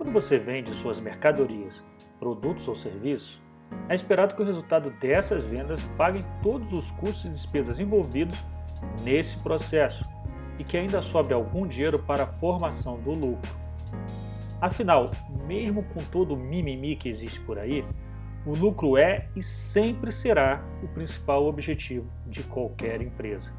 Quando você vende suas mercadorias, produtos ou serviços, é esperado que o resultado dessas vendas pague todos os custos e despesas envolvidos nesse processo e que ainda sobe algum dinheiro para a formação do lucro. Afinal, mesmo com todo o mimimi que existe por aí, o lucro é e sempre será o principal objetivo de qualquer empresa.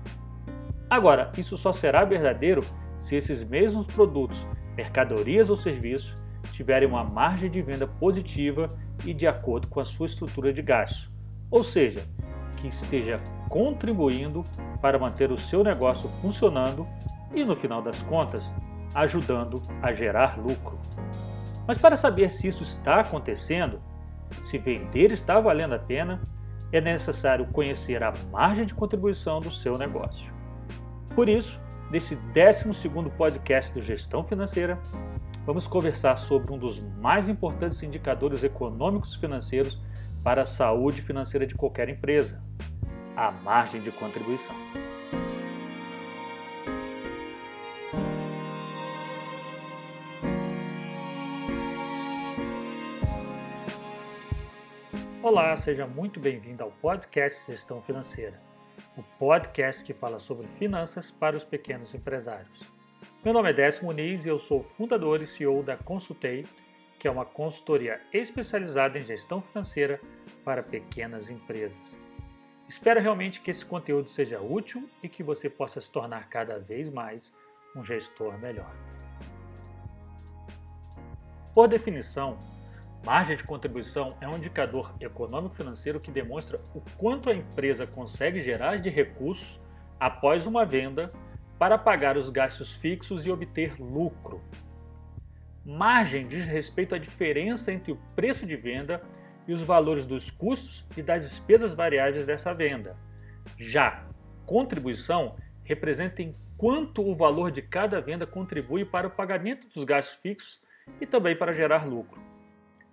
Agora, isso só será verdadeiro se esses mesmos produtos, mercadorias ou serviços tiverem uma margem de venda positiva e de acordo com a sua estrutura de gastos, ou seja, que esteja contribuindo para manter o seu negócio funcionando e, no final das contas, ajudando a gerar lucro. Mas para saber se isso está acontecendo, se vender está valendo a pena, é necessário conhecer a margem de contribuição do seu negócio. Por isso, nesse 12 podcast do Gestão Financeira, vamos conversar sobre um dos mais importantes indicadores econômicos e financeiros para a saúde financeira de qualquer empresa, a margem de contribuição. Olá, seja muito bem-vindo ao podcast Gestão Financeira, o podcast que fala sobre finanças para os pequenos empresários. Meu nome é Décio Muniz e eu sou fundador e CEO da Consultei, que é uma consultoria especializada em gestão financeira para pequenas empresas. Espero realmente que esse conteúdo seja útil e que você possa se tornar cada vez mais um gestor melhor. Por definição, Margem de contribuição é um indicador econômico-financeiro que demonstra o quanto a empresa consegue gerar de recursos após uma venda para pagar os gastos fixos e obter lucro. Margem diz respeito à diferença entre o preço de venda e os valores dos custos e das despesas variáveis dessa venda. Já contribuição representa em quanto o valor de cada venda contribui para o pagamento dos gastos fixos e também para gerar lucro.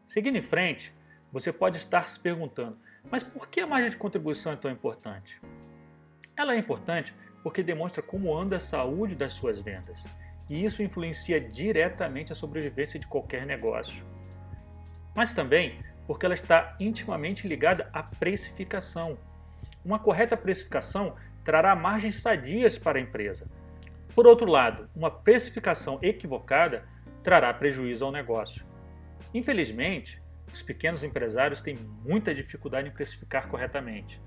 Seguindo em frente, você pode estar se perguntando: mas por que a margem de contribuição é tão importante? Ela é importante porque demonstra como anda a saúde das suas vendas, e isso influencia diretamente a sobrevivência de qualquer negócio. Mas também porque ela está intimamente ligada à precificação. Uma correta precificação trará margens sadias para a empresa. Por outro lado, uma precificação equivocada trará prejuízo ao negócio. Infelizmente, os pequenos empresários têm muita dificuldade em precificar corretamente.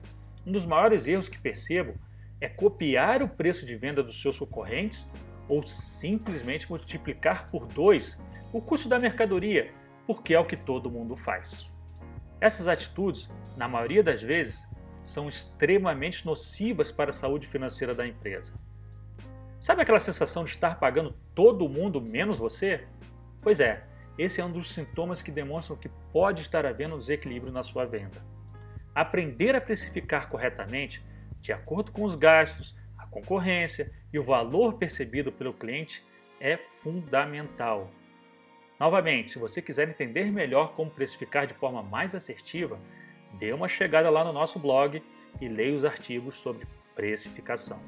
Um dos maiores erros que percebo é copiar o preço de venda dos seus concorrentes ou simplesmente multiplicar por dois o custo da mercadoria, porque é o que todo mundo faz. Essas atitudes, na maioria das vezes, são extremamente nocivas para a saúde financeira da empresa. Sabe aquela sensação de estar pagando todo mundo menos você? Pois é, esse é um dos sintomas que demonstram que pode estar havendo um desequilíbrio na sua venda. Aprender a precificar corretamente, de acordo com os gastos, a concorrência e o valor percebido pelo cliente, é fundamental. Novamente, se você quiser entender melhor como precificar de forma mais assertiva, dê uma chegada lá no nosso blog e leia os artigos sobre precificação.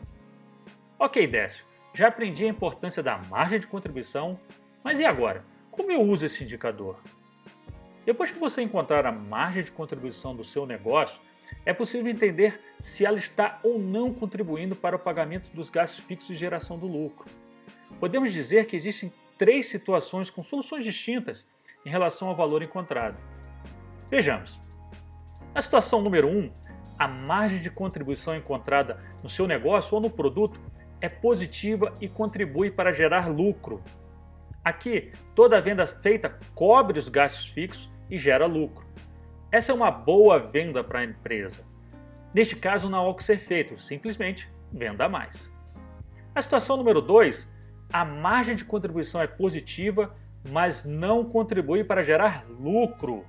Ok, Décio, já aprendi a importância da margem de contribuição, mas e agora? Como eu uso esse indicador? Depois que você encontrar a margem de contribuição do seu negócio, é possível entender se ela está ou não contribuindo para o pagamento dos gastos fixos de geração do lucro. Podemos dizer que existem três situações com soluções distintas em relação ao valor encontrado. Vejamos. Na situação número 1, um, a margem de contribuição encontrada no seu negócio ou no produto é positiva e contribui para gerar lucro, Aqui, toda venda feita cobre os gastos fixos e gera lucro. Essa é uma boa venda para a empresa. Neste caso, não há o que ser feito, simplesmente venda mais. A situação número 2, a margem de contribuição é positiva, mas não contribui para gerar lucro.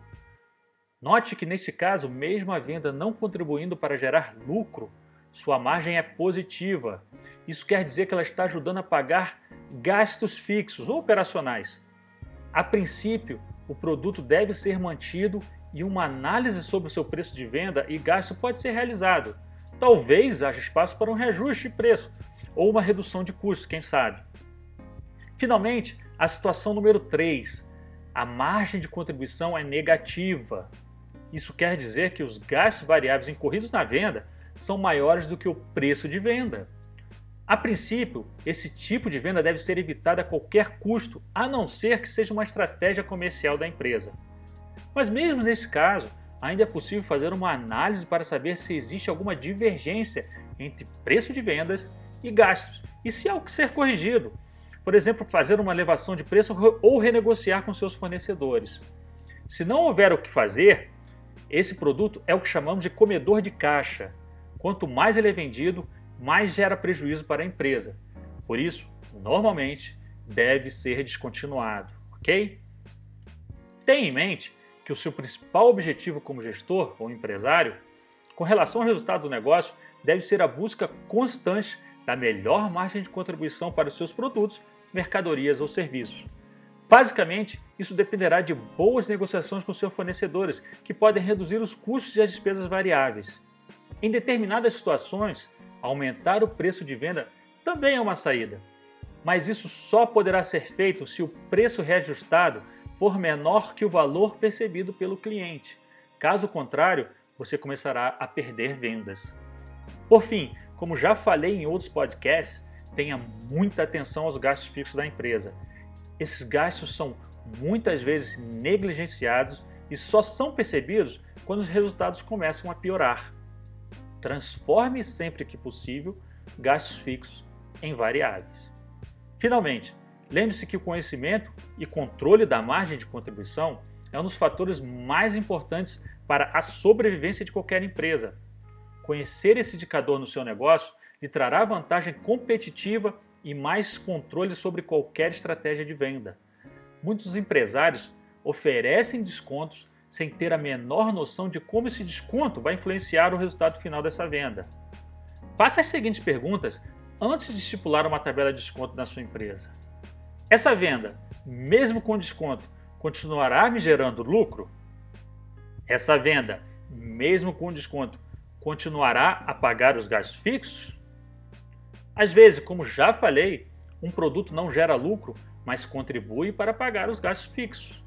Note que neste caso, mesmo a venda não contribuindo para gerar lucro, sua margem é positiva. Isso quer dizer que ela está ajudando a pagar gastos fixos ou operacionais. A princípio, o produto deve ser mantido e uma análise sobre o seu preço de venda e gasto pode ser realizado. Talvez haja espaço para um reajuste de preço ou uma redução de custo, quem sabe. Finalmente, a situação número 3. a margem de contribuição é negativa. Isso quer dizer que os gastos variáveis incorridos na venda são maiores do que o preço de venda. A princípio, esse tipo de venda deve ser evitado a qualquer custo, a não ser que seja uma estratégia comercial da empresa. Mas, mesmo nesse caso, ainda é possível fazer uma análise para saber se existe alguma divergência entre preço de vendas e gastos e se há o que ser corrigido. Por exemplo, fazer uma elevação de preço ou renegociar com seus fornecedores. Se não houver o que fazer, esse produto é o que chamamos de comedor de caixa. Quanto mais ele é vendido, mais gera prejuízo para a empresa. Por isso, normalmente, deve ser descontinuado, ok? Tenha em mente que o seu principal objetivo como gestor ou empresário, com relação ao resultado do negócio, deve ser a busca constante da melhor margem de contribuição para os seus produtos, mercadorias ou serviços. Basicamente, isso dependerá de boas negociações com seus fornecedores, que podem reduzir os custos e as despesas variáveis. Em determinadas situações, aumentar o preço de venda também é uma saída, mas isso só poderá ser feito se o preço reajustado for menor que o valor percebido pelo cliente. Caso contrário, você começará a perder vendas. Por fim, como já falei em outros podcasts, tenha muita atenção aos gastos fixos da empresa. Esses gastos são muitas vezes negligenciados e só são percebidos quando os resultados começam a piorar. Transforme sempre que possível gastos fixos em variáveis. Finalmente, Lembre-se que o conhecimento e controle da margem de contribuição é um dos fatores mais importantes para a sobrevivência de qualquer empresa. Conhecer esse indicador no seu negócio lhe trará vantagem competitiva e mais controle sobre qualquer estratégia de venda. Muitos empresários oferecem descontos sem ter a menor noção de como esse desconto vai influenciar o resultado final dessa venda. Faça as seguintes perguntas antes de estipular uma tabela de desconto na sua empresa. Essa venda, mesmo com desconto, continuará me gerando lucro? Essa venda, mesmo com desconto, continuará a pagar os gastos fixos? Às vezes, como já falei, um produto não gera lucro, mas contribui para pagar os gastos fixos.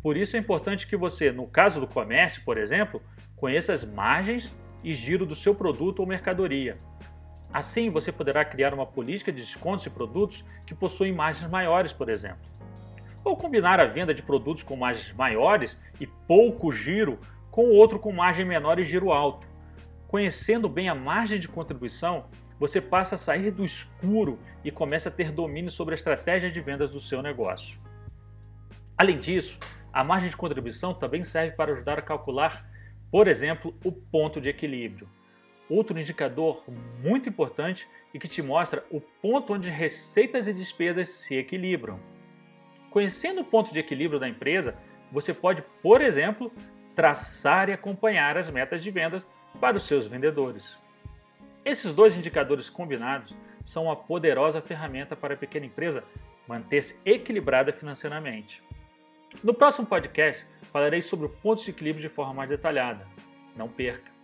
Por isso é importante que você, no caso do comércio, por exemplo, conheça as margens e giro do seu produto ou mercadoria. Assim, você poderá criar uma política de descontos de produtos que possuem margens maiores, por exemplo. Ou combinar a venda de produtos com margens maiores e pouco giro com outro com margem menor e giro alto. Conhecendo bem a margem de contribuição, você passa a sair do escuro e começa a ter domínio sobre a estratégia de vendas do seu negócio. Além disso, a margem de contribuição também serve para ajudar a calcular, por exemplo, o ponto de equilíbrio. Outro indicador muito importante e que te mostra o ponto onde receitas e despesas se equilibram. Conhecendo o ponto de equilíbrio da empresa, você pode, por exemplo, traçar e acompanhar as metas de vendas para os seus vendedores. Esses dois indicadores combinados são uma poderosa ferramenta para a pequena empresa manter-se equilibrada financeiramente. No próximo podcast, falarei sobre o ponto de equilíbrio de forma mais detalhada. Não perca!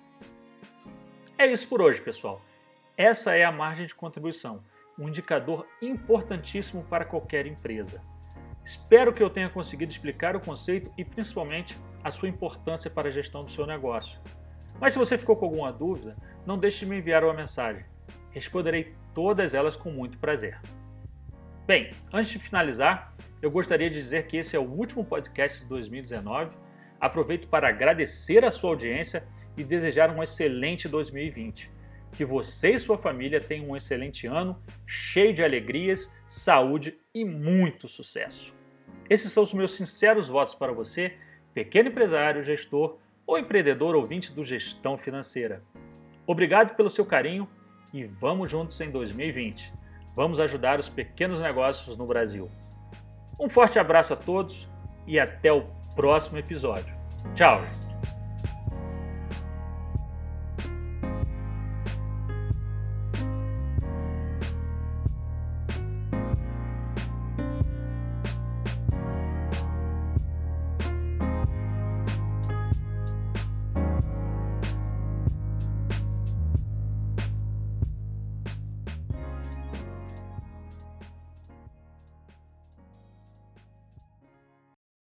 É isso por hoje, pessoal. Essa é a margem de contribuição, um indicador importantíssimo para qualquer empresa. Espero que eu tenha conseguido explicar o conceito e principalmente a sua importância para a gestão do seu negócio. Mas se você ficou com alguma dúvida, não deixe de me enviar uma mensagem. Responderei todas elas com muito prazer. Bem, antes de finalizar, eu gostaria de dizer que esse é o último podcast de 2019. Aproveito para agradecer a sua audiência e desejar um excelente 2020. Que você e sua família tenham um excelente ano, cheio de alegrias, saúde e muito sucesso. Esses são os meus sinceros votos para você, pequeno empresário, gestor ou empreendedor ouvinte do Gestão Financeira. Obrigado pelo seu carinho e vamos juntos em 2020. Vamos ajudar os pequenos negócios no Brasil. Um forte abraço a todos e até o próximo episódio. Tchau!